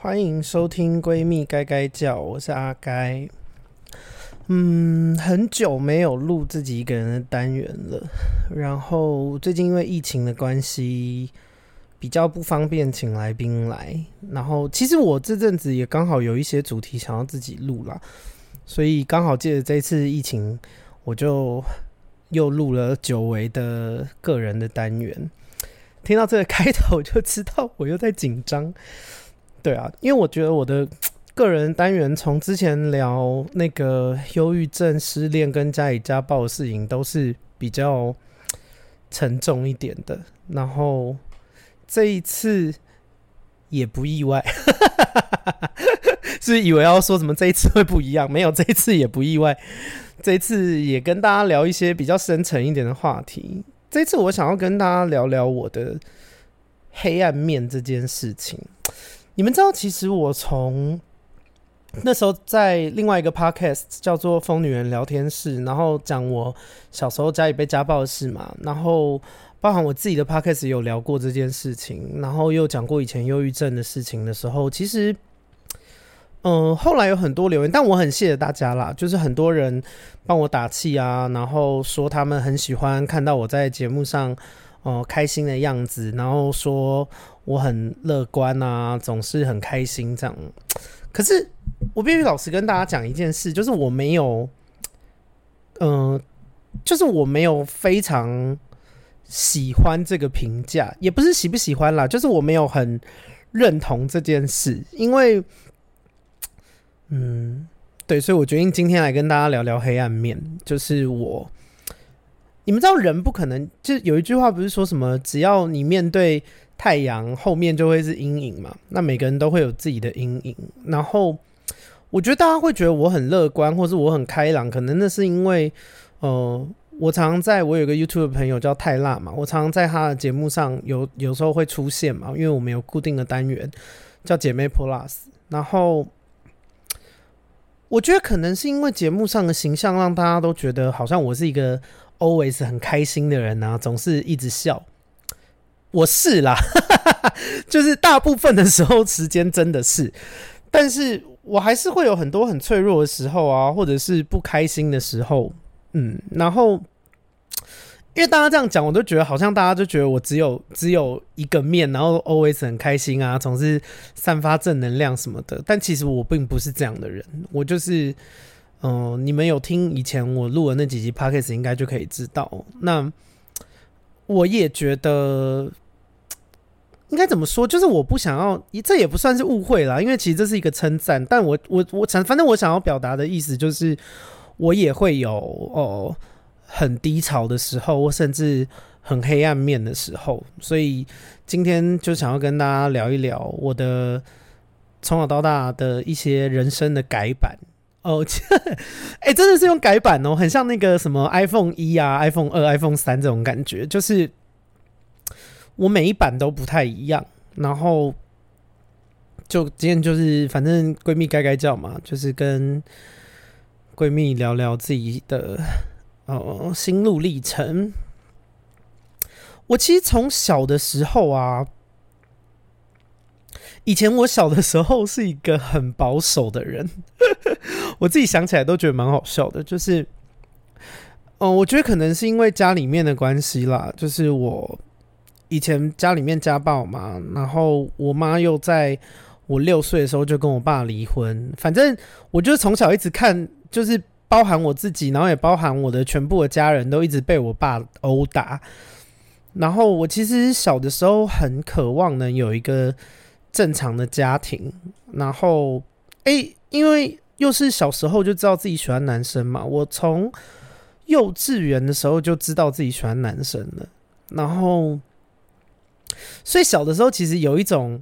欢迎收听《闺蜜该该叫》，我是阿该。嗯，很久没有录自己一个人的单元了。然后最近因为疫情的关系，比较不方便请来宾来。然后其实我这阵子也刚好有一些主题想要自己录啦，所以刚好借着这次疫情，我就又录了久违的个人的单元。听到这个开头就知道我又在紧张。对啊，因为我觉得我的个人单元从之前聊那个忧郁症、失恋跟家里家暴的事情都是比较沉重一点的，然后这一次也不意外，是以为要说什么这一次会不一样，没有，这一次也不意外，这一次也跟大家聊一些比较深沉一点的话题。这一次我想要跟大家聊聊我的黑暗面这件事情。你们知道，其实我从那时候在另外一个 podcast 叫做《疯女人聊天室》，然后讲我小时候家里被家暴的事嘛，然后包含我自己的 podcast 有聊过这件事情，然后又讲过以前忧郁症的事情的时候，其实，嗯、后来有很多留言，但我很谢谢大家啦，就是很多人帮我打气啊，然后说他们很喜欢看到我在节目上。哦，开心的样子，然后说我很乐观啊，总是很开心这样。可是我必须老实跟大家讲一件事，就是我没有，嗯、就是我没有非常喜欢这个评价，也不是喜不喜欢啦，就是我没有很认同这件事，因为，嗯，对，所以我决定今天来跟大家聊聊黑暗面，就是我。你们知道人不可能，就有一句话不是说什么，只要你面对太阳，后面就会是阴影嘛？那每个人都会有自己的阴影。然后我觉得大家会觉得我很乐观，或是我很开朗，可能那是因为，呃，我常常在我有个 YouTube 的朋友叫泰辣嘛，我常常在他的节目上有有时候会出现嘛，因为我们有固定的单元叫姐妹 Plus。然后我觉得可能是因为节目上的形象，让大家都觉得好像我是一个。always 很开心的人啊，总是一直笑。我是啦，就是大部分的时候时间真的是，但是我还是会有很多很脆弱的时候啊，或者是不开心的时候。嗯，然后因为大家这样讲，我都觉得好像大家就觉得我只有只有一个面，然后 always 很开心啊，总是散发正能量什么的。但其实我并不是这样的人，我就是。嗯、你们有听以前我录的那几集 Podcast 应该就可以知道。那我也觉得应该怎么说，就是我不想要，这也不算是误会啦，因为其实这是一个称赞。但我我我想，反正我想要表达的意思就是，我也会有哦很低潮的时候，或甚至很黑暗面的时候。所以今天就想要跟大家聊一聊我的从小到大的一些人生的改版。哦，哎、真的是用改版哦，很像那个什么 iPhone 一啊、iPhone 二、iPhone 三这种感觉，就是我每一版都不太一样。然后就今天就是，反正闺蜜该该叫嘛，就是跟闺蜜聊聊自己的哦心路历程。我其实从小的时候啊。以前我小的时候是一个很保守的人，我自己想起来都觉得蛮好笑的。就是，嗯，我觉得可能是因为家里面的关系啦，就是我以前家里面家暴嘛，然后我妈又在我六岁的时候就跟我爸离婚。反正我就从小一直看，就是包含我自己，然后也包含我的全部的家人都一直被我爸殴打。然后我其实小的时候很渴望能有一个。正常的家庭，然后，哎、欸，因为又是小时候就知道自己喜欢男生嘛，我从幼稚园的时候就知道自己喜欢男生了，然后，所以小的时候其实有一种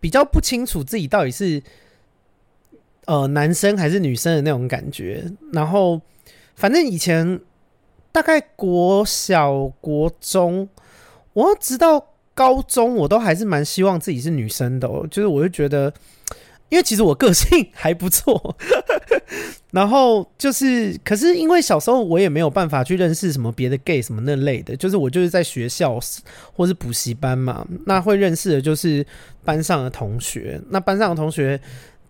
比较不清楚自己到底是呃男生还是女生的那种感觉，然后，反正以前大概国小、国中，我要知道。高中我都还是蛮希望自己是女生的，就是我就觉得，因为其实我个性还不错，然后就是，可是因为小时候我也没有办法去认识什么别的 gay 什么那类的，就是我就是在学校或是补习班嘛，那会认识的就是班上的同学，那班上的同学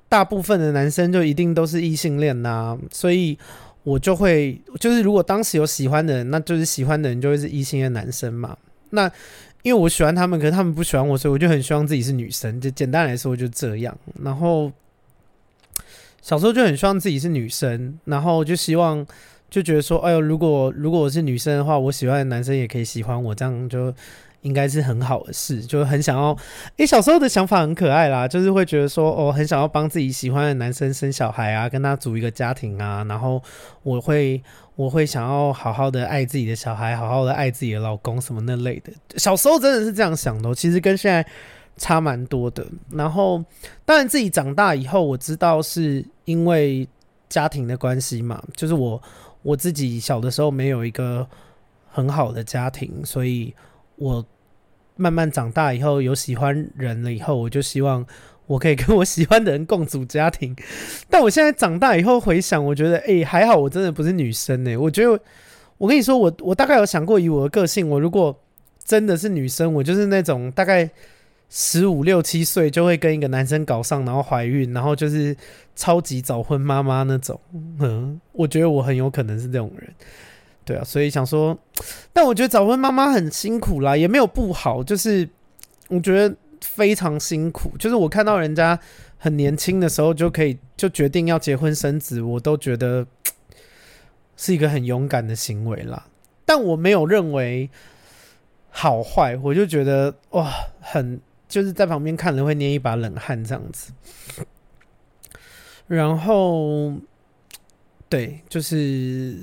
大部分的男生就一定都是异性恋呐，所以我就会就是如果当时有喜欢的人，那就是喜欢的人就会是异性恋男生嘛，那。因为我喜欢他们，可是他们不喜欢我，所以我就很希望自己是女生。就简单来说，就这样。然后小时候就很希望自己是女生，然后就希望就觉得说，哎呦，如果如果我是女生的话，我喜欢的男生也可以喜欢我，这样就。应该是很好的事，就很想要。诶，小时候的想法很可爱啦，就是会觉得说，哦，很想要帮自己喜欢的男生生小孩啊，跟他组一个家庭啊。然后我会，我会想要好好的爱自己的小孩，好好的爱自己的老公什么那类的。小时候真的是这样想的，其实跟现在差蛮多的。然后，当然自己长大以后，我知道是因为家庭的关系嘛，就是我我自己小的时候没有一个很好的家庭，所以。我慢慢长大以后，有喜欢人了以后，我就希望我可以跟我喜欢的人共组家庭。但我现在长大以后回想，我觉得，哎，还好，我真的不是女生呢。我觉得，我跟你说，我我大概有想过，以我的个性，我如果真的是女生，我就是那种大概十五六七岁就会跟一个男生搞上，然后怀孕，然后就是超级早婚妈妈那种。嗯，我觉得我很有可能是这种人。对啊，所以想说，但我觉得早婚妈妈很辛苦啦，也没有不好，就是我觉得非常辛苦。就是我看到人家很年轻的时候就可以就决定要结婚生子，我都觉得是一个很勇敢的行为啦。但我没有认为好坏，我就觉得哇，很就是在旁边看了会捏一把冷汗这样子。然后。对，就是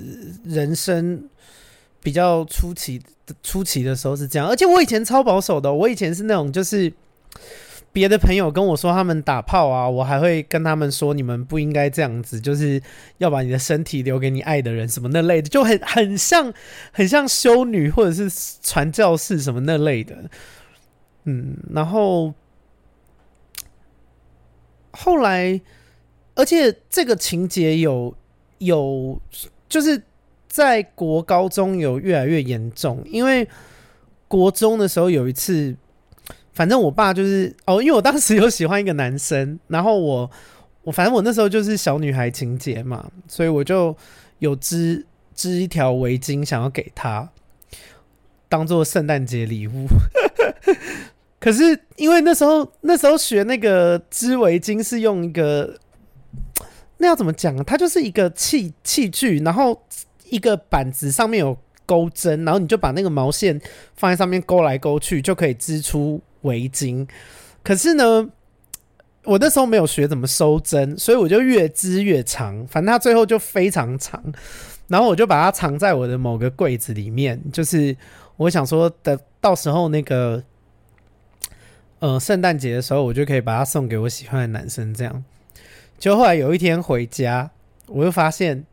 人生比较初期的初期的时候是这样，而且我以前超保守的，我以前是那种就是别的朋友跟我说他们打炮啊，我还会跟他们说你们不应该这样子，就是要把你的身体留给你爱的人什么那类的，就很很像很像修女或者是传教士什么那类的，嗯，然后后来，而且这个情节有。有，就是在国高中有越来越严重，因为国中的时候有一次，反正我爸就是哦，因为我当时有喜欢一个男生，然后我我反正我那时候就是小女孩情节嘛，所以我就有织织一条围巾想要给他当做圣诞节礼物，可是因为那时候那时候学那个织围巾是用一个。那要怎么讲啊？它就是一个器器具，然后一个板子上面有钩针，然后你就把那个毛线放在上面勾来勾去，就可以织出围巾。可是呢，我那时候没有学怎么收针，所以我就越织越长，反正它最后就非常长。然后我就把它藏在我的某个柜子里面，就是我想说的，到时候那个呃圣诞节的时候，我就可以把它送给我喜欢的男生，这样。就后来有一天回家，我又发现，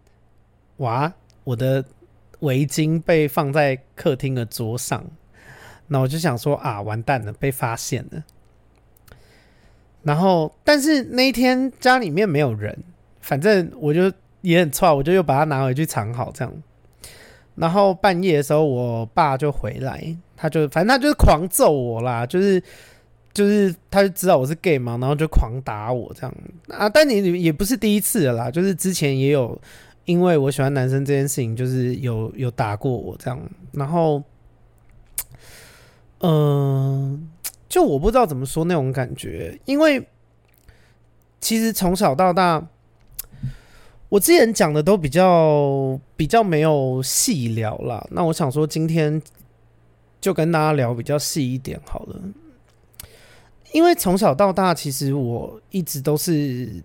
哇，我的围巾被放在客厅的桌上。那我就想说啊，完蛋了，被发现了。然后，但是那一天家里面没有人，反正我就也很错，我就又把它拿回去藏好这样。然后半夜的时候，我爸就回来，他就反正他就是狂揍我啦，就是。就是他就知道我是 gay 嘛，然后就狂打我这样啊！但你也不是第一次了啦，就是之前也有因为我喜欢男生这件事情，就是有有打过我这样。然后，嗯、就我不知道怎么说那种感觉，因为其实从小到大，我之前讲的都比较比较没有细聊啦。那我想说，今天就跟大家聊比较细一点好了。因为从小到大，其实我一直都是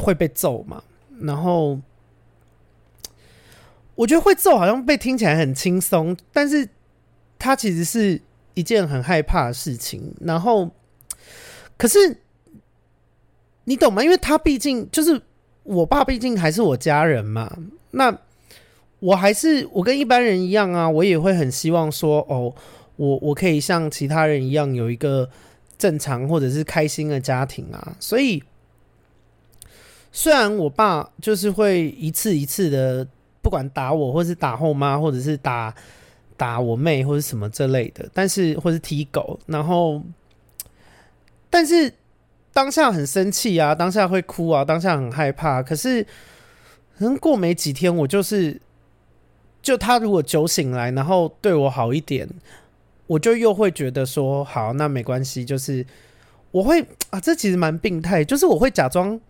会被揍嘛。然后我觉得会揍好像被听起来很轻松，但是它其实是一件很害怕的事情。然后，可是你懂吗？因为他毕竟就是我爸，毕竟还是我家人嘛。那我还是我跟一般人一样啊，我也会很希望说，哦，我我可以像其他人一样有一个。正常或者是开心的家庭啊，所以虽然我爸就是会一次一次的，不管打我，或是打后妈，或者是打打我妹，或者什么这类的，但是或是踢狗，然后，但是当下很生气啊，当下会哭啊，当下很害怕。可是，可能过没几天，我就是，就他如果酒醒来，然后对我好一点，我就又会觉得说，好，那没关系，就是我会 啊，这其实蛮病态，就是我会假装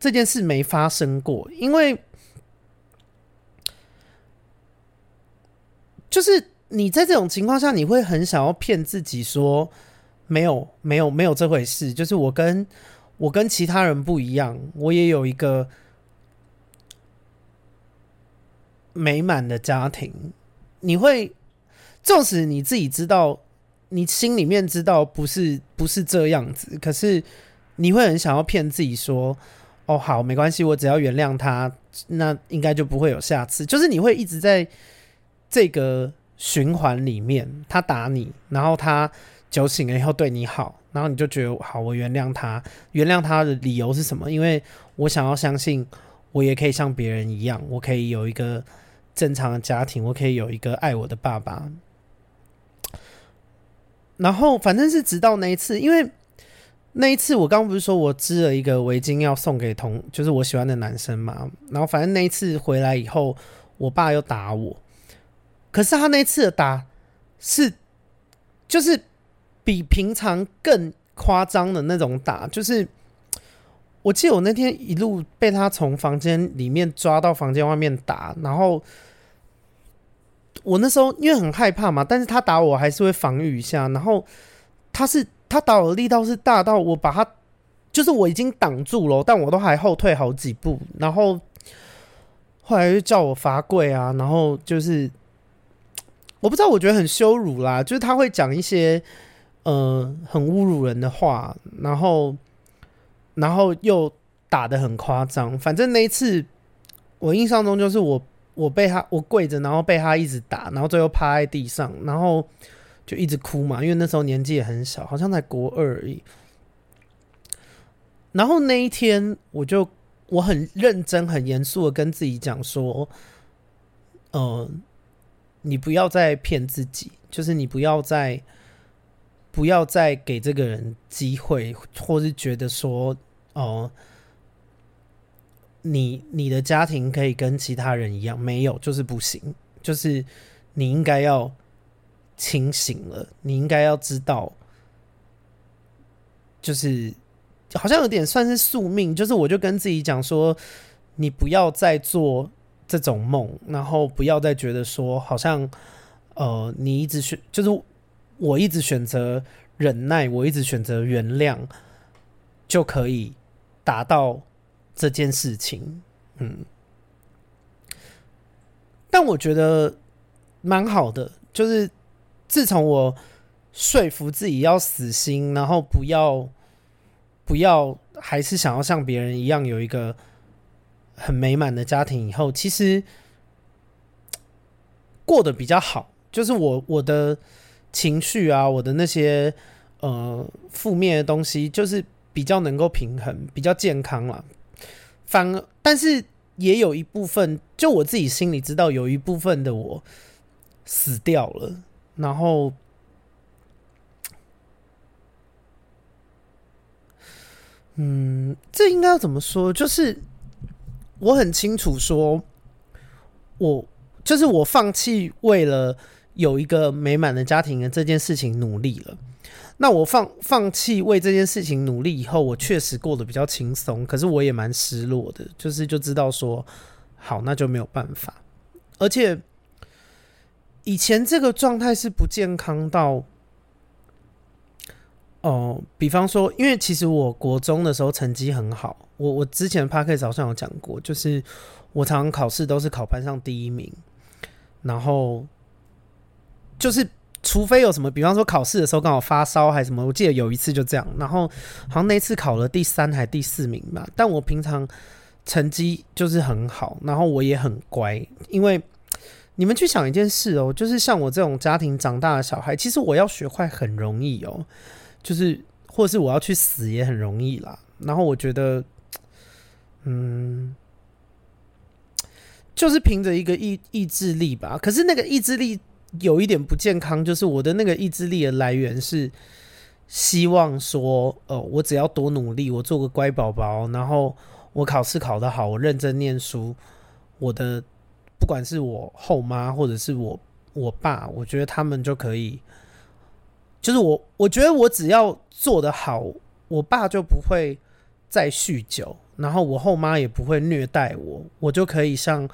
这件事没发生过，因为。就是你在这种情况下，你会很想要骗自己说没有没有没有这回事。就是我跟我跟其他人不一样，我也有一个美满的家庭。你会，纵使你自己知道，你心里面知道不是不是这样子，可是你会很想要骗自己说：“哦，好，没关系，我只要原谅他，那应该就不会有下次。”就是你会一直在。这个循环里面，他打你，然后他酒醒了以后对你好，然后你就觉得好，我原谅他。原谅他的理由是什么？因为我想要相信，我也可以像别人一样，我可以有一个正常的家庭，我可以有一个爱我的爸爸。然后反正是直到那一次，因为那一次我刚不是说我织了一个围巾要送给同，就是我喜欢的男生嘛。然后反正那一次回来以后，我爸又打我。可是他那次的打是，就是比平常更夸张的那种打，就是我记得我那天一路被他从房间里面抓到房间外面打，然后我那时候因为很害怕嘛，但是他打我还是会防御一下，然后他是他打我的力道是大到我把他就是我已经挡住了，但我都还后退好几步，然后后来就叫我罚跪啊，然后就是。我不知道，我觉得很羞辱啦，就是他会讲一些呃很侮辱人的话，然后然后又打得很夸张。反正那一次我印象中就是我我被他我跪着，然后被他一直打，然后最后趴在地上，然后就一直哭嘛，因为那时候年纪也很小，好像才国二而已。然后那一天我就我很认真、很严肃的跟自己讲说，嗯、呃。你不要再骗自己，就是你不要再不要再给这个人机会，或是觉得说哦，你你的家庭可以跟其他人一样，没有就是不行，就是你应该要清醒了，你应该要知道，就是好像有点算是宿命，就是我就跟自己讲说，你不要再做。这种梦，然后不要再觉得说，好像，呃，你一直选，就是我一直选择忍耐，我一直选择原谅，就可以达到这件事情。嗯，但我觉得蛮好的，就是自从我说服自己要死心，然后不要不要，还是想要像别人一样有一个。很美满的家庭以后，其实过得比较好。就是我我的情绪啊，我的那些呃负面的东西，就是比较能够平衡，比较健康了。反而，但是也有一部分，就我自己心里知道，有一部分的我死掉了。然后，嗯，这应该要怎么说？就是。我很清楚，说，我就是我放弃为了有一个美满的家庭的这件事情努力了。那我放放弃为这件事情努力以后，我确实过得比较轻松，可是我也蛮失落的，就是就知道说，好，那就没有办法。而且以前这个状态是不健康到。哦，比方说，因为其实我国中的时候成绩很好，我我之前 Podcast 好像有讲过，就是我常常考试都是考班上第一名，然后就是除非有什么，比方说考试的时候刚好发烧还是什么，我记得有一次就这样，然后好像那次考了第三还第四名吧，但我平常成绩就是很好，然后我也很乖，因为你们去想一件事哦，就是像我这种家庭长大的小孩，其实我要学坏很容易哦。就是，或是我要去死也很容易啦。然后我觉得，嗯，就是凭着一个意意志力吧。可是那个意志力有一点不健康，就是我的那个意志力的来源是希望说，呃，我只要多努力，我做个乖宝宝，然后我考试考得好，我认真念书，我的不管是我后妈或者是我我爸，我觉得他们就可以，就是我我觉得我只要做得好，我爸就不会。再酗酒，然后我后妈也不会虐待我，我就可以像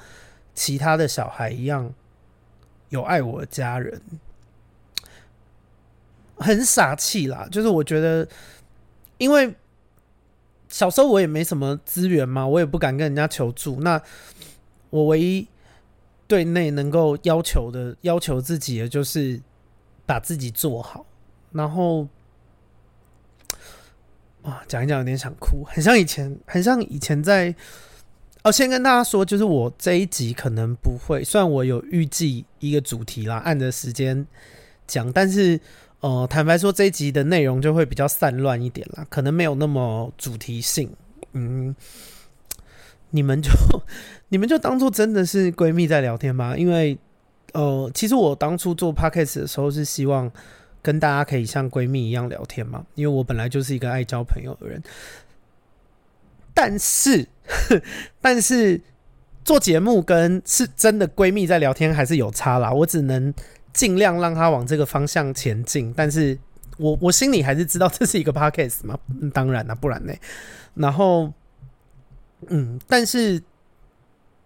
其他的小孩一样有爱我的家人，很傻气啦。就是我觉得，因为小时候我也没什么资源嘛，我也不敢跟人家求助。那我唯一对内能够要求的、要求自己的，就是把自己做好，然后。啊，讲一讲有点想哭，很像以前，很像以前在。哦，先跟大家说，就是我这一集可能不会，虽然我有预计一个主题啦，按着时间讲，但是呃，坦白说，这一集的内容就会比较散乱一点啦，可能没有那么主题性。嗯，你们就你们就当做真的是闺蜜在聊天吧，因为呃，其实我当初做 podcast 的时候是希望。跟大家可以像闺蜜一样聊天嘛，因为我本来就是一个爱交朋友的人。但是，但是做节目跟是真的闺蜜在聊天还是有差啦。我只能尽量让她往这个方向前进。但是我我心里还是知道这是一个 podcast 嘛，当然啦，不然呢？然后，嗯，但是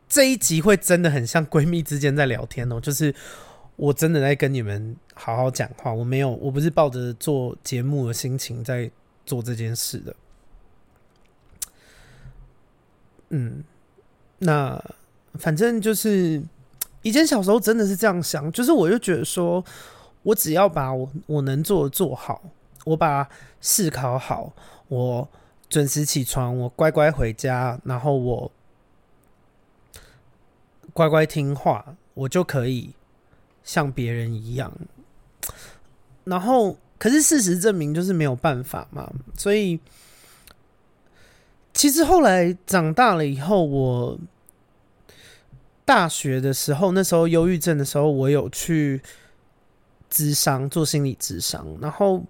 这一集会真的很像闺蜜之间在聊天哦，就是。我真的在跟你们好好讲话，我没有，我不是抱着做节目的心情在做这件事的。嗯，那反正就是以前小时候真的是这样想，就是我就觉得说，我只要把我我能做的做好，我把试考好，我准时起床，我乖乖回家，然后我乖乖听话，我就可以。像别人一样，然后可是事实证明就是没有办法嘛，所以其实后来长大了以后，我大学的时候，那时候忧郁症的时候，我有去咨商做心理咨商，然后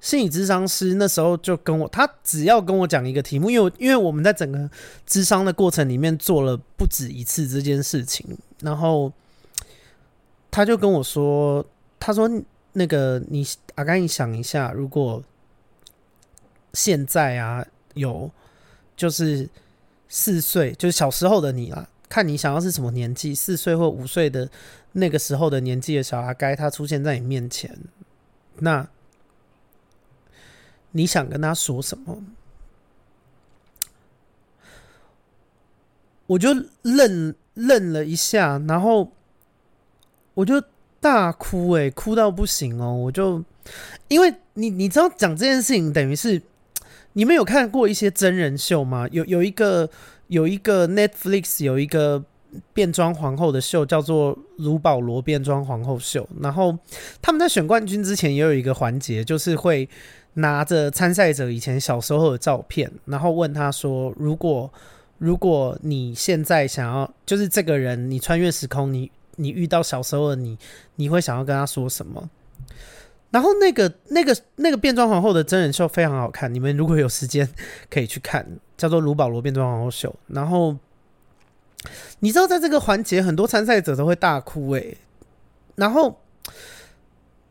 心理咨商师那时候就跟我，他只要跟我讲一个题目，因为因为我们在整个智商的过程里面做了不止一次这件事情，然后。他就跟我说：“他说那个你阿甘你想一下，如果现在啊有就是四岁，就是小时候的你啦，看你想要是什么年纪，四岁或五岁的那个时候的年纪的小阿该，他出现在你面前，那你想跟他说什么？”我就愣愣了一下，然后。我就大哭诶、哭到不行哦！我就因为你你知道讲这件事情，等于是你们有看过一些真人秀吗？有有一个有一个 Netflix 有一个变装皇后的秀，叫做卢保罗变装皇后秀。然后他们在选冠军之前也有一个环节，就是会拿着参赛者以前小时候的照片，然后问他说：“如果如果你现在想要，就是这个人，你穿越时空，你。”你遇到小时候的你，你会想要跟他说什么？然后那个、那个、那个变装皇后的真人秀非常好看，你们如果有时间可以去看，叫做《卢保罗变装皇后秀》。然后你知道，在这个环节，很多参赛者都会大哭诶。然后，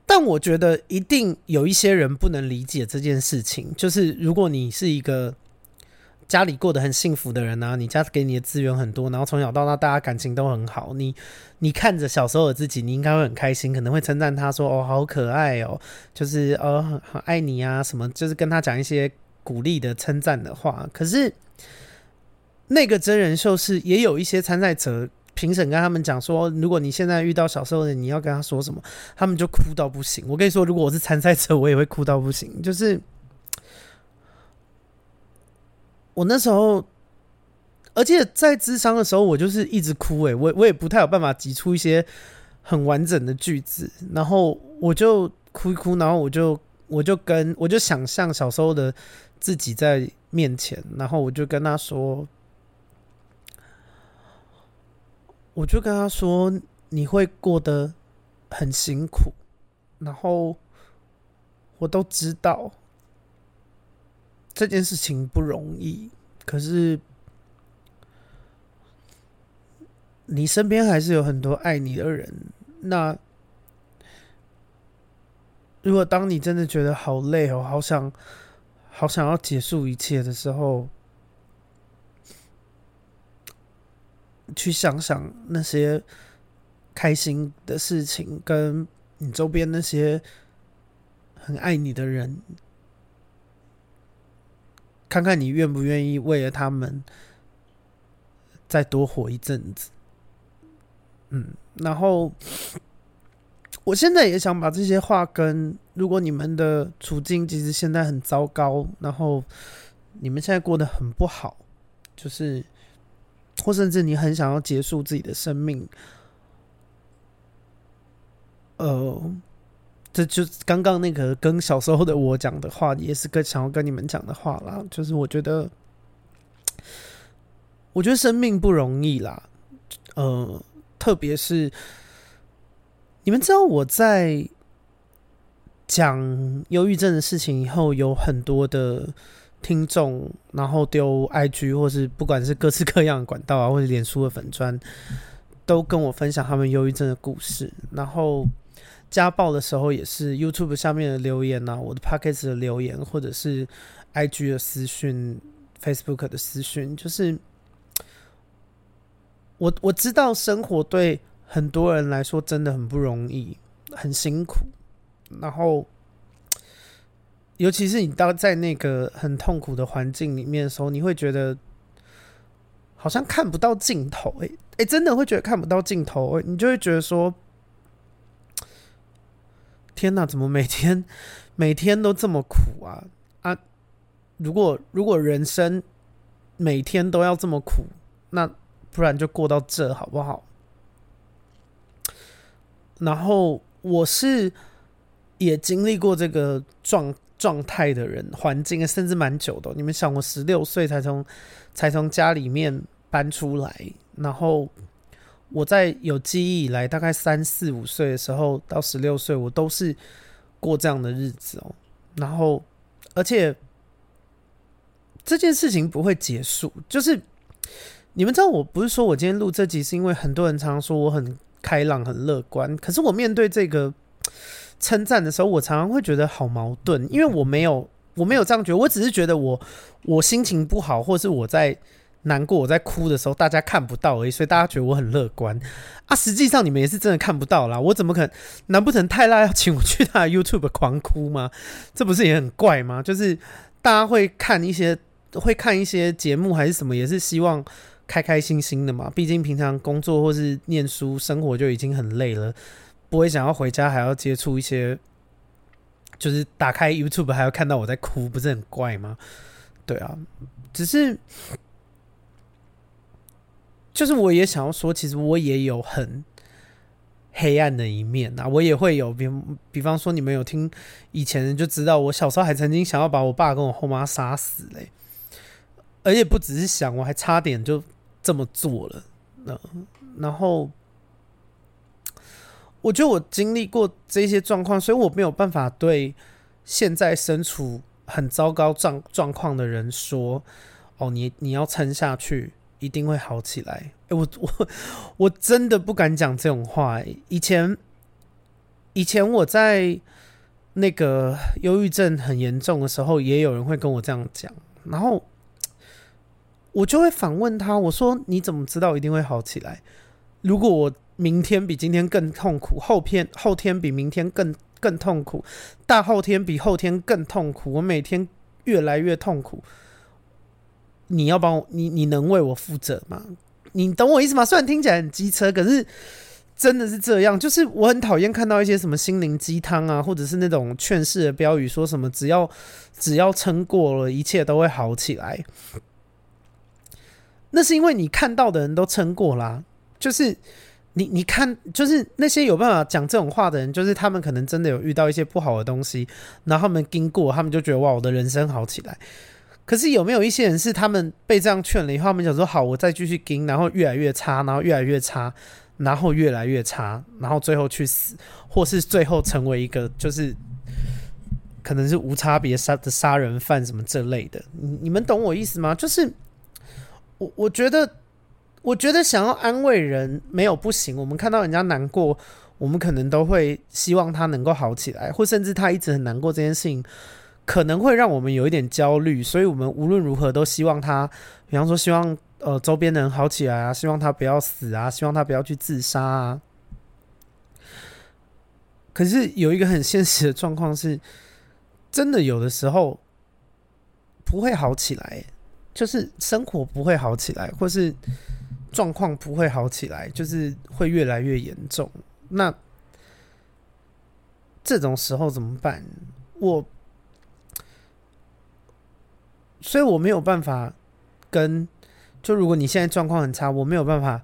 但我觉得一定有一些人不能理解这件事情，就是如果你是一个。家里过得很幸福的人啊，你家给你的资源很多，然后从小到大大家感情都很好。你你看着小时候的自己，你应该会很开心，可能会称赞他说：“哦，好可爱哦，就是哦很，很爱你啊，什么就是跟他讲一些鼓励的称赞的话。”可是那个真人秀是也有一些参赛者评审跟他们讲说：“如果你现在遇到小时候的你要跟他说什么？”他们就哭到不行。我跟你说，如果我是参赛者，我也会哭到不行，就是。我那时候而且在智商的时候我就是一直哭诶我我也不太有办法挤出一些很完整的句子然后我就哭一哭然后我就我就跟我就想象小时候的自己在面前然后我就跟他说我就跟他说你会过得很辛苦然后我都知道这件事情不容易，可是你身边还是有很多爱你的人。那如果当你真的觉得好累哦，好想好想要结束一切的时候。”去想想那些开心的事情，跟你周边那些很爱你的人，看看你愿不愿意为了他们再多活一阵子。嗯，然后 我现在也想把这些话跟，如果你们的处境其实现在很糟糕，然后你们现在过得很不好，就是。或甚至你很想要结束自己的生命，呃，这就刚刚那个跟小时候的我讲的话，也是跟想要跟你们讲的话啦。就是我觉得，我觉得生命不容易啦，呃，特别是你们知道我在讲忧郁症的事情以后，有很多的。听众，然后丢 IG 或是不管是各式各样的管道啊，或者脸书的粉砖，都跟我分享他们忧郁症的故事。然后家暴的时候，也是 YouTube 下面的留言啊，我的 Podcast 的留言，或者是 IG 的私讯、Facebook 的私讯，就是我我知道生活对很多人来说真的很不容易，很辛苦，然后。尤其是你到在那个很痛苦的环境里面的时候，你会觉得好像看不到尽头，欸，哎，真的会觉得看不到尽头，欸，你就会觉得说，天哪，怎么每天 每天都这么苦啊啊！如果如果人生每天都要这么苦，那不然就过到这好不好？然后我是也经历过这个状。状态的人，环境甚至蛮久的。你们想，我十六岁才从才从家里面搬出来，然后我在有记忆以来，大概三四五岁的时候到十六岁，我都是过这样的日子哦。然后，而且这件事情不会结束。就是你们知道，我不是说我今天录这集是因为很多人常常说我很开朗、很乐观，可是我面对这个。称赞的时候，我常常会觉得好矛盾，因为我没有，我没有这样觉得，我只是觉得我我心情不好，或是我在难过、我在哭的时候，大家看不到而已，所以大家觉得我很乐观啊。实际上你们也是真的看不到啦，我怎么可能？难不成泰拉要请我去他的 YouTube 狂哭吗？这不是也很怪吗？就是大家会看一些会看一些节目还是什么，也是希望开开心心的嘛。毕竟平常工作或是念书生活就已经很累了。不会想要回家还要接触一些，就是打开 YouTube 还要看到我在哭，不是很怪吗？对啊，只是就是我也想要说，其实我也有很黑暗的一面啊，我也会有，比比方说，你们有听以前就知道，我小时候还曾经想要把我爸跟我后妈杀死嘞，而且不只是想，我还差点就这么做了，那然后。我觉得我经历过这些状况，所以我没有办法对现在身处很糟糕状状况的人说：“哦，你你要撑下去，一定会好起来。”，我我我真的不敢讲这种话。以前以前我在那个忧郁症很严重的时候，也有人会跟我这样讲，然后我就会反问他：“我说你怎么知道一定会好起来？如果我……”明天比今天更痛苦，后天后天比明天更更痛苦，大后天比后天更痛苦。我每天越来越痛苦，你要帮我，你你能为我负责吗？你懂我意思吗？虽然听起来很机车，可是真的是这样。就是我很讨厌看到一些什么心灵鸡汤啊，或者是那种劝世的标语，说什么只要只要撑过了，一切都会好起来。那是因为你看到的人都撑过啦，就是。你你看，就是那些有办法讲这种话的人，就是他们可能真的有遇到一些不好的东西，然后他们经过，他们就觉得哇，我的人生好起来。可是有没有一些人是他们被这样劝了以后，他们想说好，我再继续跟，然后越来越差，然后越来越差，然后越来越差，然后最后去死，或是最后成为一个就是可能是无差别杀的杀人犯什么这类的？你你们懂我意思吗？就是我我觉得，我觉得想要安慰人没有不行。我们看到人家难过，我们可能都会希望他能够好起来，或甚至他一直很难过这件事情。可能会让我们有一点焦虑，所以我们无论如何都希望他，比方说希望呃周边的人好起来啊，希望他不要死啊，希望他不要去自杀啊。可是有一个很现实的状况是，真的有的时候不会好起来，就是生活不会好起来，或是状况不会好起来，就是会越来越严重。那这种时候怎么办？我。所以我没有办法跟，就如果你现在状况很差，我没有办法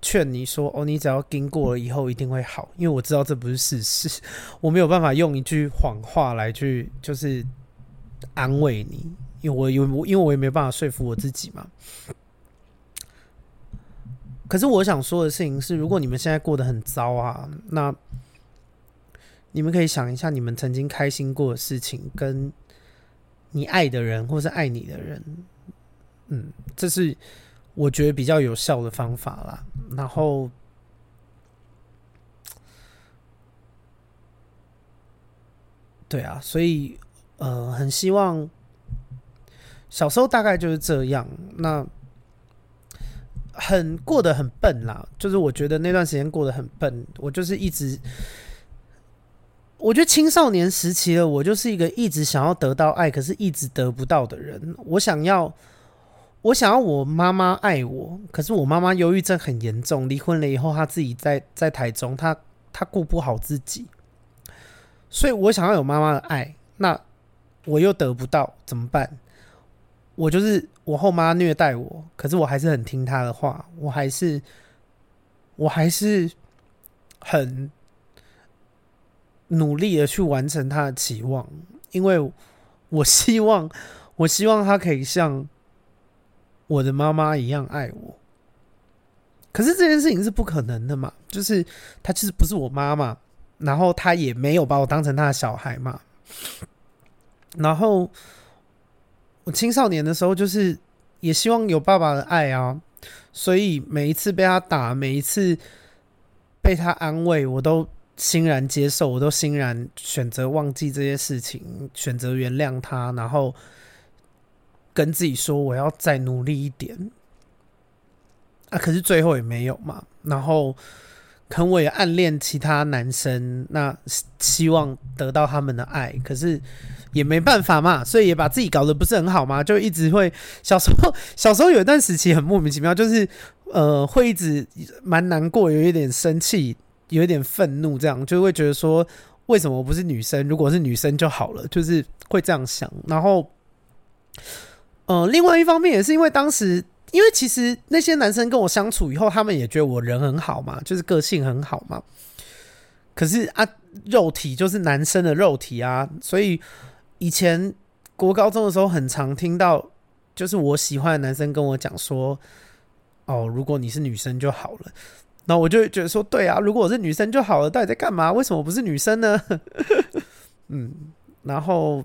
劝你说哦，你只要经过了以后一定会好，因为我知道这不是事实，我没有办法用一句谎话来去就是安慰你，因为我有因为我也没办法说服我自己嘛。可是我想说的事情是，如果你们现在过得很糟啊，那你们可以想一下，你们曾经开心过的事情跟。你爱的人，或是爱你的人，嗯，这是我觉得比较有效的方法啦。然后，对啊，所以呃，很希望小时候大概就是这样。那很过得很笨啦，就是我觉得那段时间过得很笨，我就是一直。我觉得青少年时期的我就是一个一直想要得到爱，可是一直得不到的人。我想要，我想要我妈妈爱我，可是我妈妈忧郁症很严重，离婚了以后，她自己在在台中，她她顾不好自己，所以我想要有妈妈的爱，那我又得不到，怎么办？我就是我后妈虐待我，可是我还是很听她的话，我还是我还是很。努力的去完成他的期望，因为我希望，我希望他可以像我的妈妈一样爱我。可是这件事情是不可能的嘛，就是他其实不是我妈妈，然后他也没有把我当成他的小孩嘛。然后我青少年的时候，就是也希望有爸爸的爱啊，所以每一次被他打，每一次被他安慰，我都。欣然接受，我都欣然选择忘记这些事情，选择原谅他，然后跟自己说我要再努力一点。啊，可是最后也没有嘛。然后，可我也暗恋其他男生，那希望得到他们的爱，可是也没办法嘛，所以也把自己搞得不是很好嘛，就一直会小时候 小时候有一段时期很莫名其妙，就是呃会一直蛮难过，有一点生气。有一点愤怒，这样就会觉得说，为什么我不是女生？如果是女生就好了，就是会这样想。然后，呃，另外一方面也是因为当时，因为其实那些男生跟我相处以后，他们也觉得我人很好嘛，就是个性很好嘛。可是啊，肉体就是男生的肉体啊，所以以前国高中的时候，很常听到，就是我喜欢的男生跟我讲说，哦，如果你是女生就好了。那我就觉得说，对啊，如果我是女生就好了，到底在干嘛？为什么我不是女生呢？嗯，然后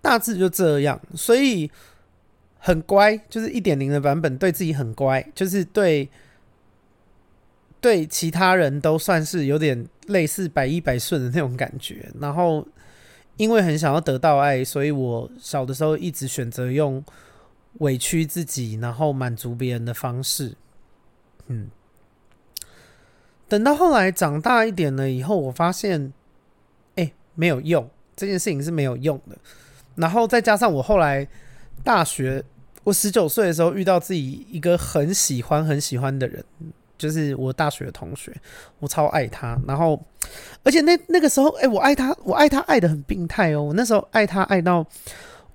大致就这样，所以很乖，就是一点零的版本，对自己很乖，就是对对其他人都算是有点类似百依百顺的那种感觉。然后因为很想要得到爱，所以我小的时候一直选择用委屈自己，然后满足别人的方式。嗯，等到后来长大一点了以后，我发现，哎、没有用，这件事情是没有用的。然后再加上我后来大学，我十九岁的时候遇到自己一个很喜欢很喜欢的人，就是我大学的同学，我超爱他。然后，而且那那个时候，哎、我爱他，我爱他爱的很病态哦。我那时候爱他爱到，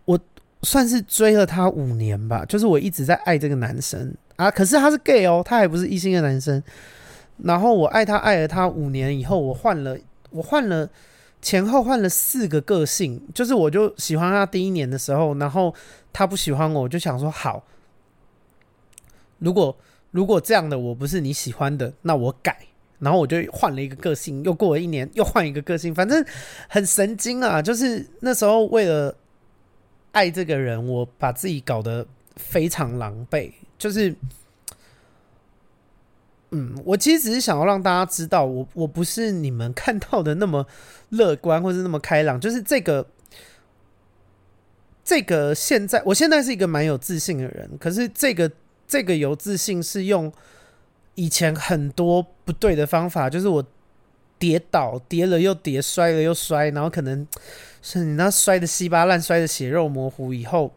我算是追了他五年吧，就是我一直在爱这个男生。啊！可是他是 gay 哦，他还不是异性的男生。然后我爱他爱了他五年以后，我换了，我换了前后换了四个个性，就是我就喜欢他第一年的时候，然后他不喜欢我，我就想说好，如果如果这样的我不是你喜欢的，那我改，然后我就换了一个个性，又过了一年，又换一个个性，反正很神经啊！就是那时候为了爱这个人，我把自己搞得非常狼狈，就是。嗯，我其实只是想要让大家知道我，我不是你们看到的那么乐观，或是那么开朗。就是这个，这个现在，我现在是一个蛮有自信的人。可是这个，这个有自信是用以前很多不对的方法，就是我跌倒，跌了又跌，摔了又摔，然后可能是你那摔的稀巴烂，摔的血肉模糊以后，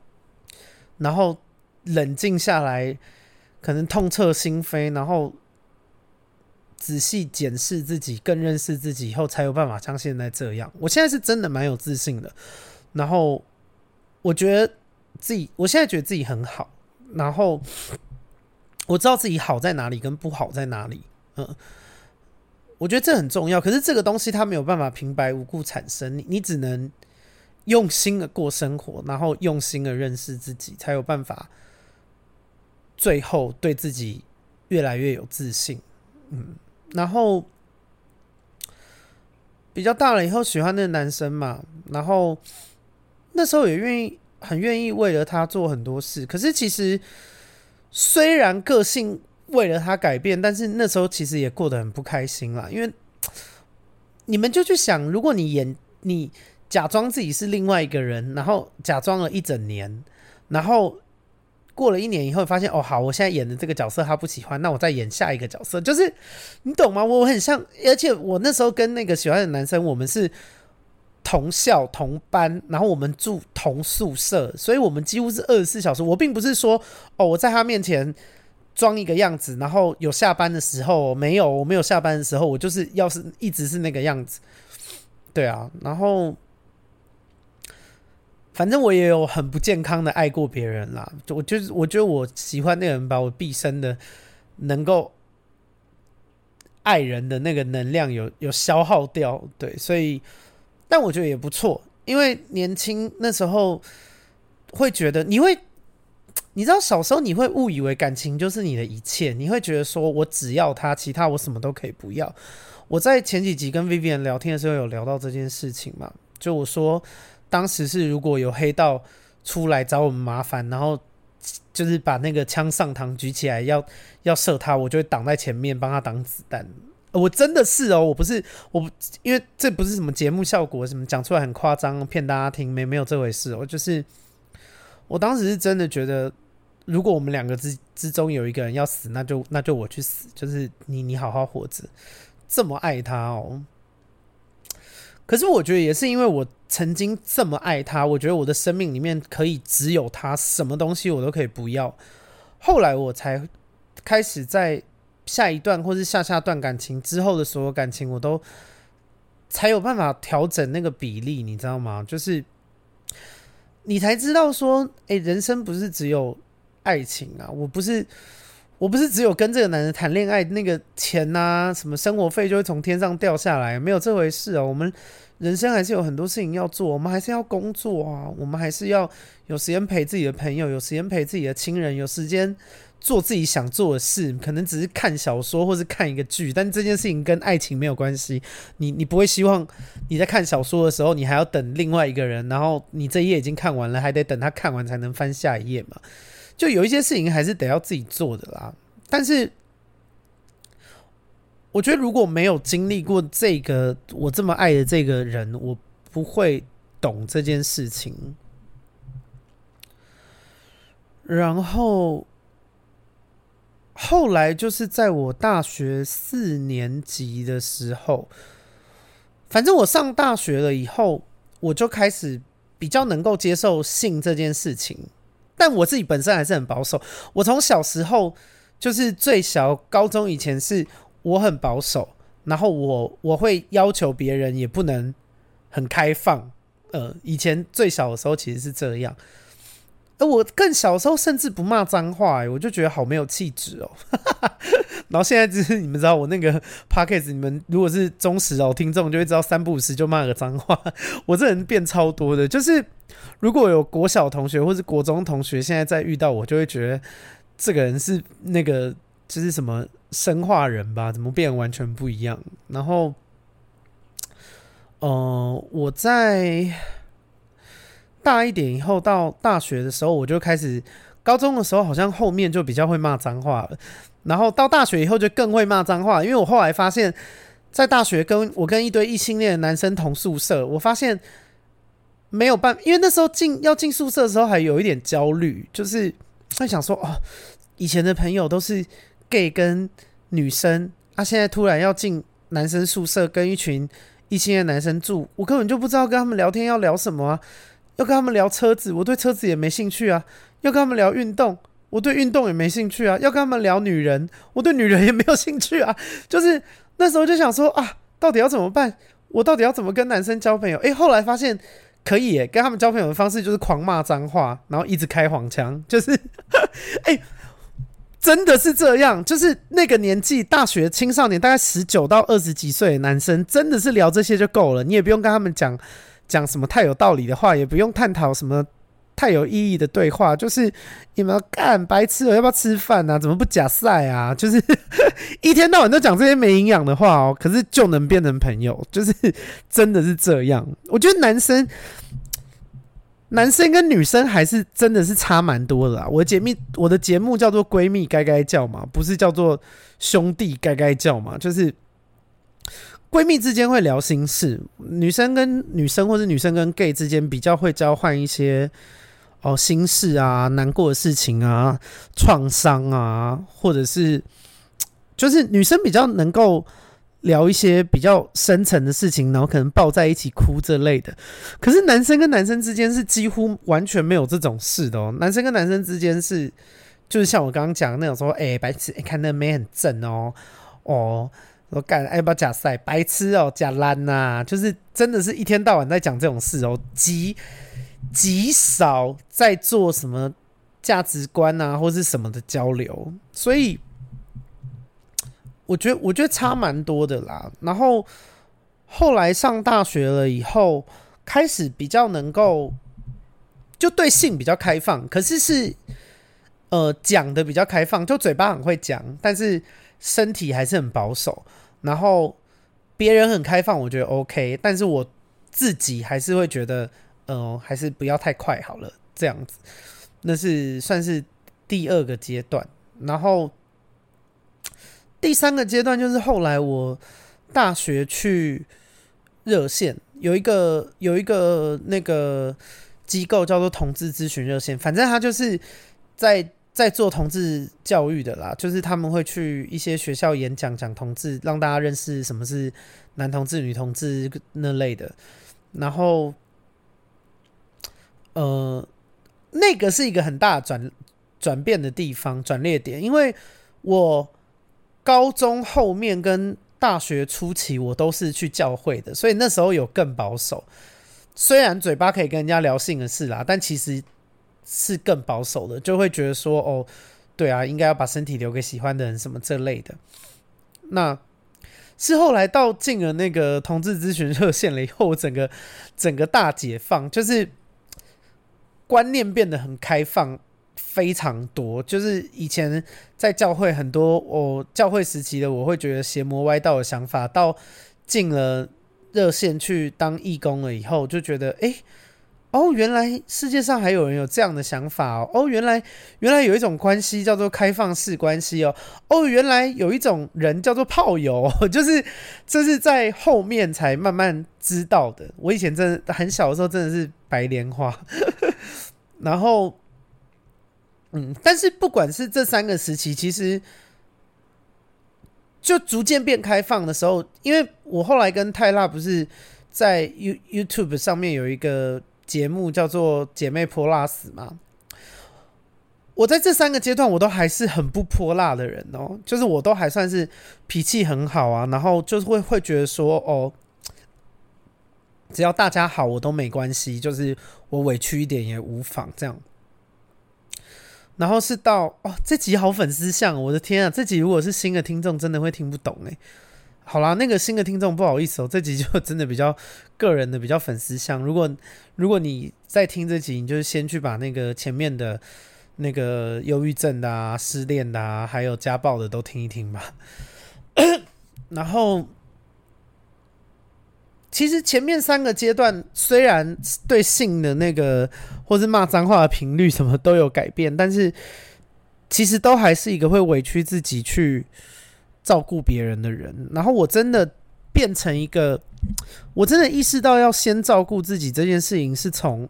然后冷静下来，可能痛彻心扉，然后。仔细检视自己，更认识自己以后，才有办法像现在这样。我现在是真的蛮有自信的，然后我觉得自己，我现在觉得自己很好，然后我知道自己好在哪里，跟不好在哪里。嗯，我觉得这很重要。可是这个东西它没有办法平白无故产生，你你只能用心的过生活，然后用心的认识自己，才有办法最后对自己越来越有自信。嗯。然后比较大了以后，喜欢那个男生嘛，然后那时候也愿意，很愿意为了他做很多事。可是其实虽然个性为了他改变，但是那时候其实也过得很不开心啦。因为你们就去想，如果你演，你假装自己是另外一个人，然后假装了一整年，然后。过了一年以后，发现哦，好，我现在演的这个角色他不喜欢，那我再演下一个角色，就是你懂吗？我很像，而且我那时候跟那个喜欢的男生，我们是同校同班，然后我们住同宿舍，所以我们几乎是二十四小时。我并不是说哦，我在他面前装一个样子，然后有下班的时候没有，我没有下班的时候，我就是要是一直是那个样子，对啊，然后。反正我也有很不健康的爱过别人啦，就我就是我觉得我喜欢那个人，把我毕生的能够爱人的那个能量有有消耗掉，对，所以但我觉得也不错，因为年轻那时候会觉得你会，你知道小时候你会误以为感情就是你的一切，你会觉得说我只要他，其他我什么都可以不要。我在前几集跟 Vivian 聊天的时候有聊到这件事情嘛，就我说。当时是如果有黑道出来找我们麻烦，然后就是把那个枪上膛举起来要要射他，我就会挡在前面帮他挡子弹。我真的是哦，我不是我，因为这不是什么节目效果，什么讲出来很夸张骗大家听，没没有这回事。我就是我当时是真的觉得，如果我们两个之之中有一个人要死，那就那就我去死，就是你你好好活着，这么爱他哦。可是我觉得也是因为我曾经这么爱他，我觉得我的生命里面可以只有他，什么东西我都可以不要。后来我才开始在下一段或是下下段感情之后的所有感情，我都才有办法调整那个比例，你知道吗？就是你才知道说，诶，人生不是只有爱情啊，我不是。我不是只有跟这个男人谈恋爱，那个钱呐，什么生活费就会从天上掉下来，没有这回事哦。我们人生还是有很多事情要做，我们还是要工作啊，我们还是要有时间陪自己的朋友，有时间陪自己的亲人，有时间做自己想做的事。可能只是看小说或是看一个剧，但这件事情跟爱情没有关系。你你不会希望你在看小说的时候，你还要等另外一个人，然后你这一页已经看完了，还得等他看完才能翻下一页嘛？就有一些事情还是得要自己做的啦，但是我觉得如果没有经历过这个我这么爱的这个人，我不会懂这件事情。然后后来就是在我大学四年级的时候，反正我上大学了以后，我就开始比较能够接受性这件事情。但我自己本身还是很保守。我从小时候就是最小高中以前是我很保守，然后我我会要求别人也不能很开放。呃，以前最小的时候其实是这样。而我更小时候甚至不骂脏话，欸，我就觉得好没有气质哦。然后现在就是你们知道我那个 podcast，你们如果是忠实老听众，就会知道三不五时就骂个脏话。我这人变超多的，就是如果有国小同学或是国中同学现在再遇到我，就会觉得这个人是那个就是什么生化人吧？怎么变完全不一样？然后，呃，我在大一点以后到大学的时候，我就开始。高中的时候好像后面就比较会骂脏话了，然后到大学以后就更会骂脏话。因为我后来发现，在大学跟我跟一堆异性恋的男生同宿舍，我发现没有办，因为那时候进要进宿舍的时候还有一点焦虑，就是会想说哦，以前的朋友都是 gay 跟女生，啊，现在突然要进男生宿舍跟一群异性的男生住，我根本就不知道跟他们聊天要聊什么啊，要跟他们聊车子，我对车子也没兴趣啊。要跟他们聊运动，我对运动也没兴趣啊。要跟他们聊女人，我对女人也没有兴趣啊。就是那时候就想说啊，到底要怎么办？我到底要怎么跟男生交朋友？诶、后来发现可以耶，跟他们交朋友的方式就是狂骂脏话，然后一直开黄腔。就是，诶、真的是这样。就是那个年纪，大学青少年，大概十九到二十几岁的男生，真的是聊这些就够了。你也不用跟他们讲讲什么太有道理的话，也不用探讨什么。太有意义的对话，就是你们要干白痴了，要不要吃饭啊？怎么不假赛啊？就是 一天到晚都讲这些没营养的话哦，可是就能变成朋友，就是 真的是这样。我觉得男生，男生跟女生还是真的是差蛮多的啦。我的节目，我的节目叫做闺蜜该该叫嘛，不是叫做兄弟该该叫嘛，就是闺蜜之间会聊心事，女生跟女生或者女生跟 gay 之间比较会交换一些。哦，心事啊，难过的事情啊，创伤啊，或者是就是女生比较能够聊一些比较深层的事情，然后可能抱在一起哭这类的。可是男生跟男生之间是几乎完全没有这种事的哦。男生跟男生之间是，就是像我刚刚讲的那种说，哎、白痴，你、看那妹很正哦，哦，我干，要不要假赛？白痴哦，假烂呐，就是真的是一天到晚在讲这种事哦，极。极少在做什么价值观啊，或是什么的交流，所以我觉得我觉得差蛮多的啦。然后后来上大学了以后，开始比较能够就对性比较开放，可是是呃讲的比较开放，就嘴巴很会讲，但是身体还是很保守。然后别人很开放，我觉得 OK，但是我自己还是会觉得。嗯、呃，还是不要太快好了，这样子，那是算是第二个阶段。然后第三个阶段就是后来我大学去热线，有一个有一个那个机构叫做同志咨询热线，反正他就是在在做同志教育的啦，就是他们会去一些学校演讲，讲同志，让大家认识什么是男同志、女同志那类的，然后。呃，那个是一个很大转转变的地方，转捩点。因为我高中后面跟大学初期，我都是去教会的，所以那时候有更保守。虽然嘴巴可以跟人家聊性的事啦，但其实是更保守的，就会觉得说，哦，对啊，应该要把身体留给喜欢的人，什么这类的。那是后来到进了那个同志咨询热线了以后，我整个整个大解放，就是。观念变得很开放，非常多。就是以前在教会很多，我教会时期的我会觉得邪魔歪道的想法，到进了热线去当义工了以后，就觉得，哎，哦，原来世界上还有人有这样的想法哦。哦，原来原来有一种关系叫做开放式关系哦。哦，原来有一种人叫做炮友，就是这是在后面才慢慢知道的。我以前真的很小的时候，真的是白莲花。然后，嗯，但是不管是这三个时期，其实就逐渐变开放的时候，因为我后来跟泰辣不是在 You YouTube 上面有一个节目叫做《姐妹泼辣死》嘛，我在这三个阶段，我都还是很不泼辣的人哦，就是我都还算是脾气很好啊，然后就是会会觉得说，哦。只要大家好，我都没关系，就是我委屈一点也无妨这样。然后是到哦，这集好粉丝向，我的天啊！这集如果是新的听众，真的会听不懂哎。好啦，那个新的听众不好意思哦，这集就真的比较个人的，比较粉丝向。如果如果你在听这集，你就先去把那个前面的那个忧郁症的啊、失恋的啊，还有家暴的都听一听吧。然后，其实前面三个阶段虽然对性的那个或是骂脏话的频率什么都有改变，但是其实都还是一个会委屈自己去照顾别人的人。然后我真的变成一个，我真的意识到要先照顾自己这件事情，是从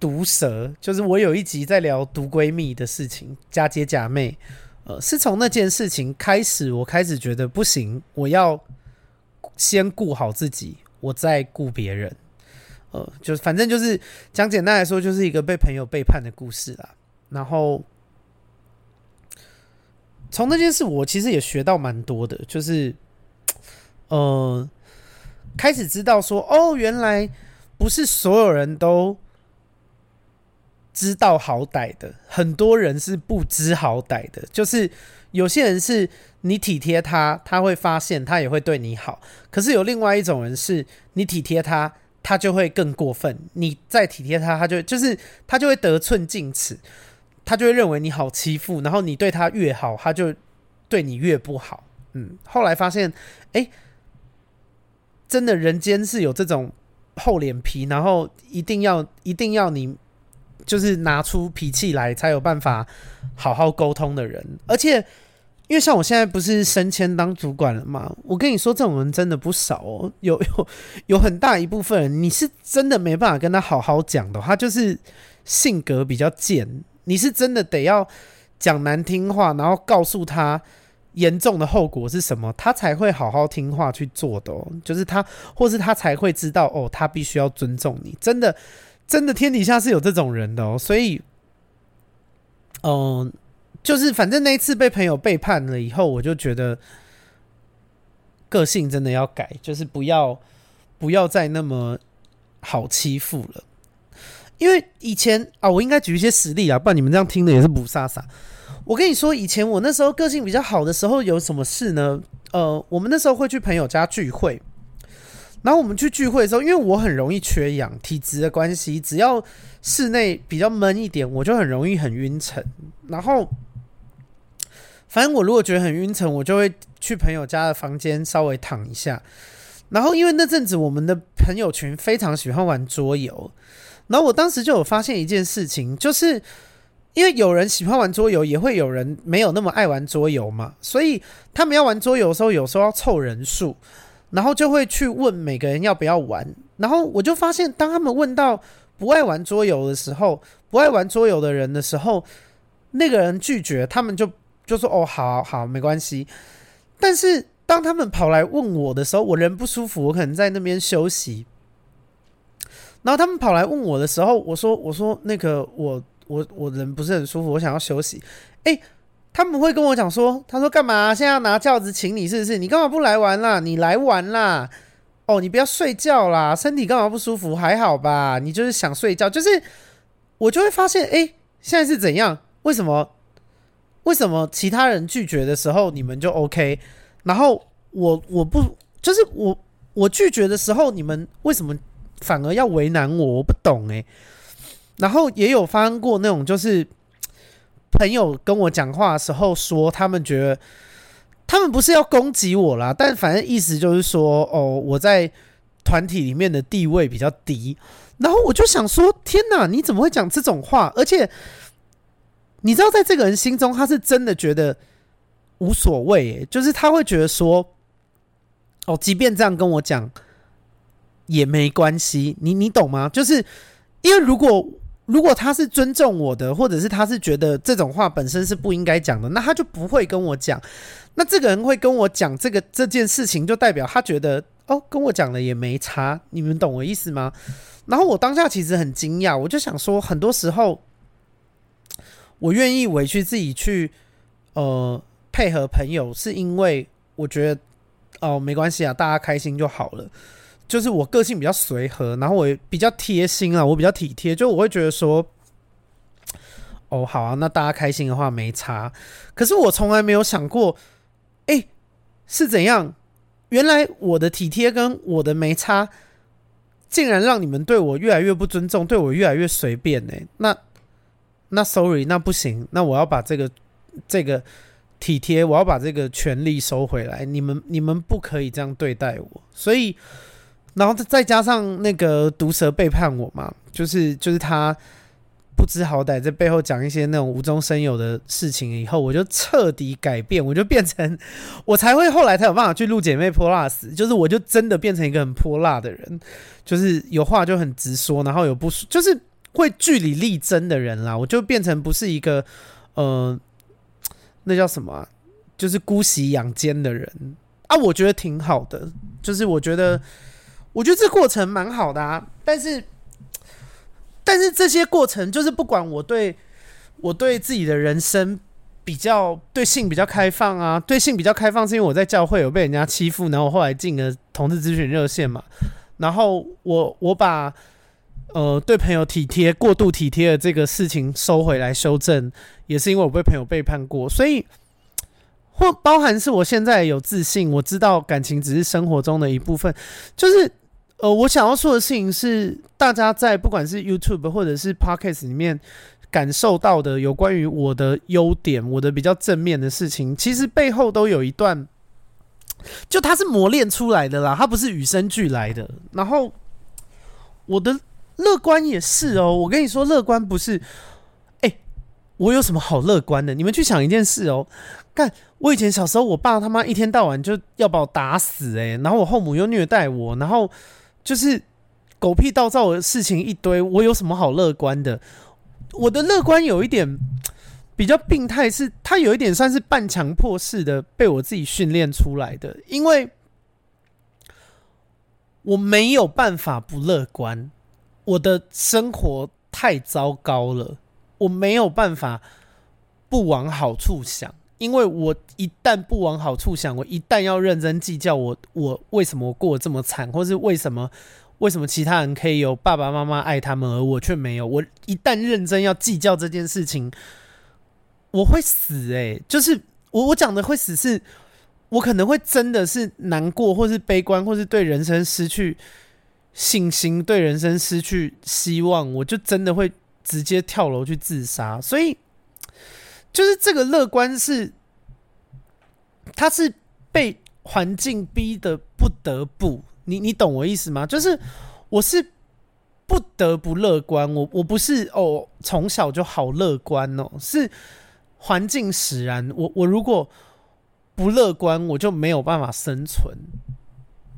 毒舌，就是我有一集在聊毒闺蜜的事情，假姐假妹。呃，是从那件事情开始，我开始觉得不行，我要先顾好自己，我在顾别人。呃，就反正就是讲简单来说，就是一个被朋友背叛的故事啦。然后从那件事，我其实也学到蛮多的，就是呃，开始知道说，哦，原来不是所有人都。知道好歹的，很多人是不知好歹的。就是有些人是你体贴他，他会发现，他也会对你好。可是有另外一种人是，你体贴他，他就会更过分。你再体贴他，他就就是他就会得寸进尺，他就会认为你好欺负。然后你对他越好，他就对你越不好。嗯，后来发现，哎，真的人间是有这种厚脸皮，然后一定要一定要你。就是拿出脾气来才有办法好好沟通的人，而且因为像我现在不是升迁当主管了嘛，我跟你说这种人真的不少哦，有有有很大一部分人你是真的没办法跟他好好讲的，他就是性格比较贱，你是真的得要讲难听话，然后告诉他严重的后果是什么，他才会好好听话去做的，就是他或是他才会知道哦，他必须要尊重你，真的。真的天底下是有这种人的哦，所以，嗯、就是反正那一次被朋友背叛了以后，我就觉得个性真的要改，就是不要不要再那么好欺负了。因为以前啊，我应该举一些实例啊，不然你们这样听的也是不飒飒。我跟你说，以前我那时候个性比较好的时候，有什么事呢？呃，我们那时候会去朋友家聚会。然后我们去聚会的时候，因为我很容易缺氧，体质的关系，只要室内比较闷一点，我就很容易很晕沉。然后，反正我如果觉得很晕沉，我就会去朋友家的房间稍微躺一下。然后，因为那阵子我们的朋友群非常喜欢玩桌游，然后我当时就有发现一件事情，就是因为有人喜欢玩桌游，也会有人没有那么爱玩桌游嘛，所以他们要玩桌游的时候，有时候要凑人数。然后就会去问每个人要不要玩，然后我就发现，当他们问到不爱玩桌游的时候，不爱玩桌游的人的时候，那个人拒绝，他们就就说：“哦，好好，没关系。”但是当他们跑来问我的时候，我人不舒服，我可能在那边休息。然后他们跑来问我的时候，我说：“我说那个我我我人不是很舒服，我想要休息。”诶。他们会跟我讲说：“他说干嘛？现在要拿轿子请你是不是？你干嘛不来玩啦？你来玩啦！哦，你不要睡觉啦，身体干嘛不舒服？还好吧？你就是想睡觉。就是我就会发现，哎，现在是怎样？为什么？为什么其他人拒绝的时候你们就 OK？然后我我不就是我我拒绝的时候，你们为什么反而要为难我？我不懂哎。然后也有发生过那种就是。”朋友跟我讲话的时候说，他们觉得他们不是要攻击我啦，但反正意思就是说，哦，我在团体里面的地位比较低。然后我就想说，天哪，你怎么会讲这种话？而且你知道，在这个人心中，他是真的觉得无所谓，就是他会觉得说，哦，即便这样跟我讲也没关系。你你懂吗？就是因为如果。如果他是尊重我的，或者是他是觉得这种话本身是不应该讲的，那他就不会跟我讲。那这个人会跟我讲这个这件事情，就代表他觉得哦，跟我讲了也没差。你们懂我意思吗？然后我当下其实很惊讶，我就想说，很多时候我愿意委屈自己去呃配合朋友，是因为我觉得哦没关系啊，大家开心就好了。就是我个性比较随和，然后我比较贴心啊，我比较体贴，就我会觉得说，哦，好啊，那大家开心的话没差。可是我从来没有想过，哎、是怎样？原来我的体贴跟我的没差，竟然让你们对我越来越不尊重，对我越来越随便呢？那那 sorry，那不行，那我要把这个这个体贴，我要把这个权利收回来。你们你们不可以这样对待我。所以，然后再加上那个毒蛇背叛我嘛，就是就是他。不知好歹，在背后讲一些那种无中生有的事情，以后我就彻底改变，我就变成，我才会后来才有办法去录姐妹泼辣死，就是我就真的变成一个很泼辣的人，就是有话就很直说，然后有不就是会据理力争的人啦，我就变成不是一个呃，那叫什么，就是姑息养奸的人啊，我觉得挺好的，就是我觉得我觉得这过程蛮好的啊，但是。但是这些过程，就是不管我对我对自己的人生比较对性比较开放啊，对性比较开放，是因为我在教会有被人家欺负，然后我后来进了同志咨询热线嘛，然后我我把呃对朋友体贴过度体贴的这个事情收回来修正，也是因为我被朋友背叛过，所以或包含是我现在有自信，我知道感情只是生活中的一部分，就是。呃，我想要说的事情是，大家在不管是 YouTube 或者是 Podcast 里面感受到的有关于我的优点，我的比较正面的事情，其实背后都有一段，就它是磨练出来的啦，它不是与生俱来的。然后我的乐观也是哦，我跟你说，乐观不是，哎、我有什么好乐观的？你们去想一件事哦，看我以前小时候，我爸他妈一天到晚就要把我打死、欸，诶，然后我后母又虐待我，然后。就是狗屁倒灶的事情一堆，我有什么好乐观的？我的乐观有一点比较病态，是它有一点算是半强迫式的被我自己训练出来的，因为我没有办法不乐观，我的生活太糟糕了，我没有办法不往好处想。因为我一旦不往好处想，我一旦要认真计较我，我为什么过这么惨，或是为什么为什么其他人可以有爸爸妈妈爱他们，而我却没有？我一旦认真要计较这件事情，我会死诶、就是我我讲的会死是，我可能会真的是难过，或是悲观，或是对人生失去信心，对人生失去希望，我就真的会直接跳楼去自杀，所以。就是这个乐观是，他是被环境逼得不得不，你你懂我意思吗？就是我是不得不乐观，我我不是哦，从小就好乐观哦，是环境使然。我我如果不乐观，我就没有办法生存。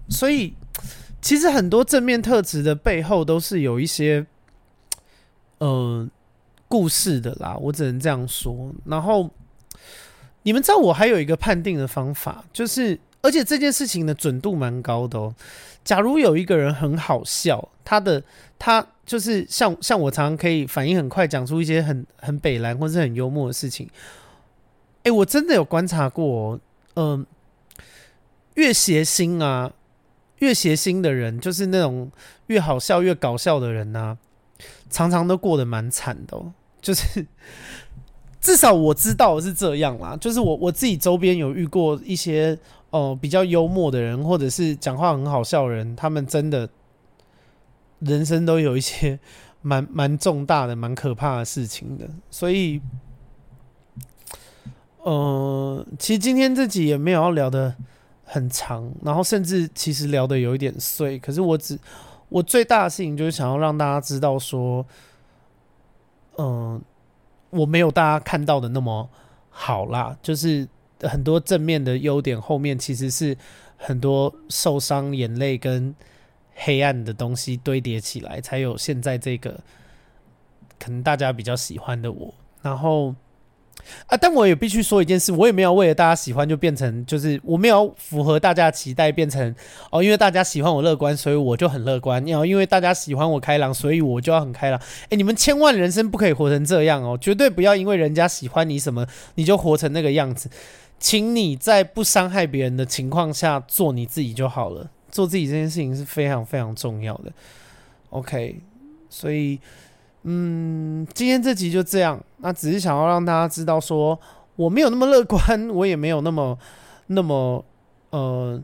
所以，其实很多正面特质的背后都是有一些，嗯、故事的啦，我只能这样说。然后你们知道，我还有一个判定的方法，就是而且这件事情的准度蛮高的哦。假如有一个人很好笑，他的他就是像像我常常可以反应很快，讲出一些很很北蓝或是很幽默的事情。哎，我真的有观察过哦，嗯、越谐星啊，越谐星的人，就是那种越好笑越搞笑的人啊，常常都过得蛮惨的哦。就是至少我知道是这样啦，就是我我自己周边有遇过一些哦、呃、比较幽默的人，或者是讲话很好笑的人，他们真的人生都有一些蛮蛮重大的、蛮可怕的事情的。所以，呃，其实今天这集也没有要聊得很长，然后甚至其实聊得有一点碎。可是我只我最大的事情就是想要让大家知道说。嗯、我没有大家看到的那么好啦，就是很多正面的优点后面其实是很多受伤、眼泪跟黑暗的东西堆叠起来，才有现在这个可能大家比较喜欢的我，然后。啊！但我也必须说一件事，我也没有为了大家喜欢就变成，就是我没有符合大家的期待变成哦，因为大家喜欢我乐观，所以我就很乐观；要因为大家喜欢我开朗，所以我就要很开朗。诶，你们千万人生不可以活成这样哦，绝对不要因为人家喜欢你什么，你就活成那个样子。请你在不伤害别人的情况下做你自己就好了，做自己这件事情是非常非常重要的。OK，所以。嗯，今天这集就这样。那只是想要让大家知道说，我没有那么乐观，我也没有那么那么呃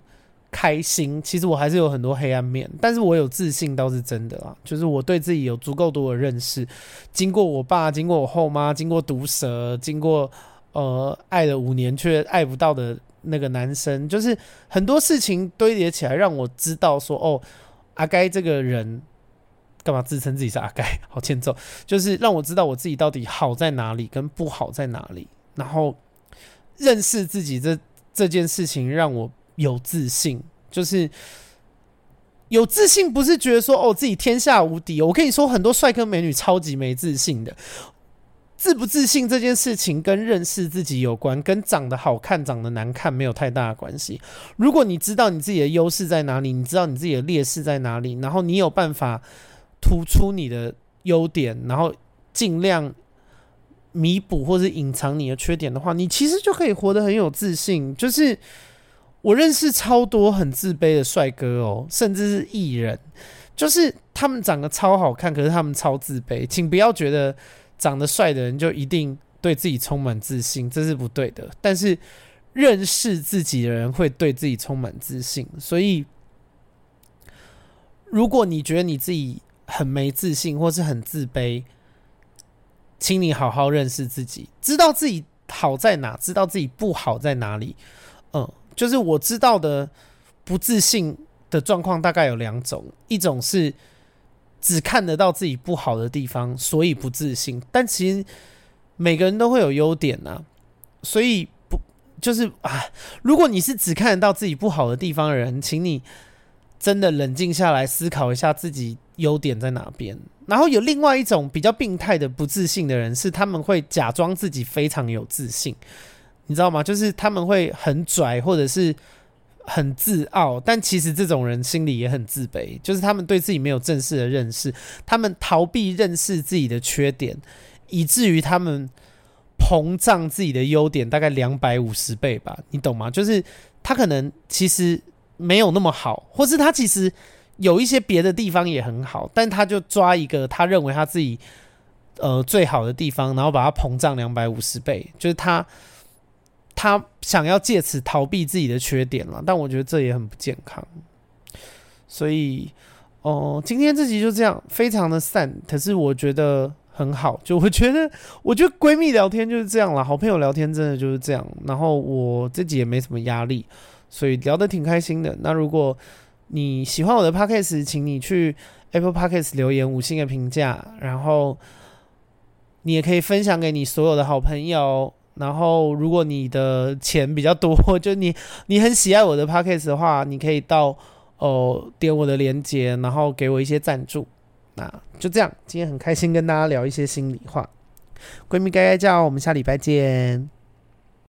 开心。其实我还是有很多黑暗面，但是我有自信倒是真的啦。就是我对自己有足够多的认识，经过我爸，经过我后妈，经过毒蛇，经过呃爱了五年却爱不到的那个男生，就是很多事情堆叠起来，让我知道说，哦，阿该这个人。干嘛自称自己是阿该？好欠揍！就是让我知道我自己到底好在哪里，跟不好在哪里，然后认识自己这这件事情让我有自信。就是有自信，不是觉得说哦自己天下无敌。我跟你说，很多帅哥美女超级没自信的。自不自信这件事情跟认识自己有关，跟长得好看、长得难看没有太大的关系。如果你知道你自己的优势在哪里，你知道你自己的劣势在哪里，然后你有办法。突出你的优点，然后尽量弥补或是隐藏你的缺点的话，你其实就可以活得很有自信。就是我认识超多很自卑的帅哥哦，甚至是艺人，就是他们长得超好看，可是他们超自卑。请不要觉得长得帅的人就一定对自己充满自信，这是不对的。但是认识自己的人会对自己充满自信。所以，如果你觉得你自己，很没自信，或是很自卑，请你好好认识自己，知道自己好在哪，知道自己不好在哪里。嗯，就是我知道的不自信的状况大概有两种，一种是只看得到自己不好的地方，所以不自信。但其实每个人都会有优点呐，所以不就是啊？如果你是只看得到自己不好的地方的人，请你真的冷静下来思考一下自己。优点在哪边？然后有另外一种比较病态的不自信的人，是他们会假装自己非常有自信，你知道吗？就是他们会很拽或者是很自傲，但其实这种人心里也很自卑，就是他们对自己没有正式的认识，他们逃避认识自己的缺点，以至于他们膨胀自己的优点大概两百五十倍吧，你懂吗？就是他可能其实没有那么好，或是他其实。有一些别的地方也很好，但他就抓一个他认为他自己呃最好的地方，然后把它膨胀两百五十倍，就是他他想要借此逃避自己的缺点了。但我觉得这也很不健康。所以哦、今天这集就这样，非常的散，可是我觉得很好。就我觉得，我觉得闺蜜聊天就是这样了，好朋友聊天真的就是这样。然后我自己也没什么压力，所以聊得挺开心的。那如果你喜欢我的 podcast，请你去 Apple Podcast 留言五星的评价，然后你也可以分享给你所有的好朋友。然后，如果你的钱比较多，就你你很喜爱我的 podcast 的话，你可以到哦、点我的链接，然后给我一些赞助。那就这样，今天很开心跟大家聊一些心里话，闺蜜该该叫，我们下礼拜见。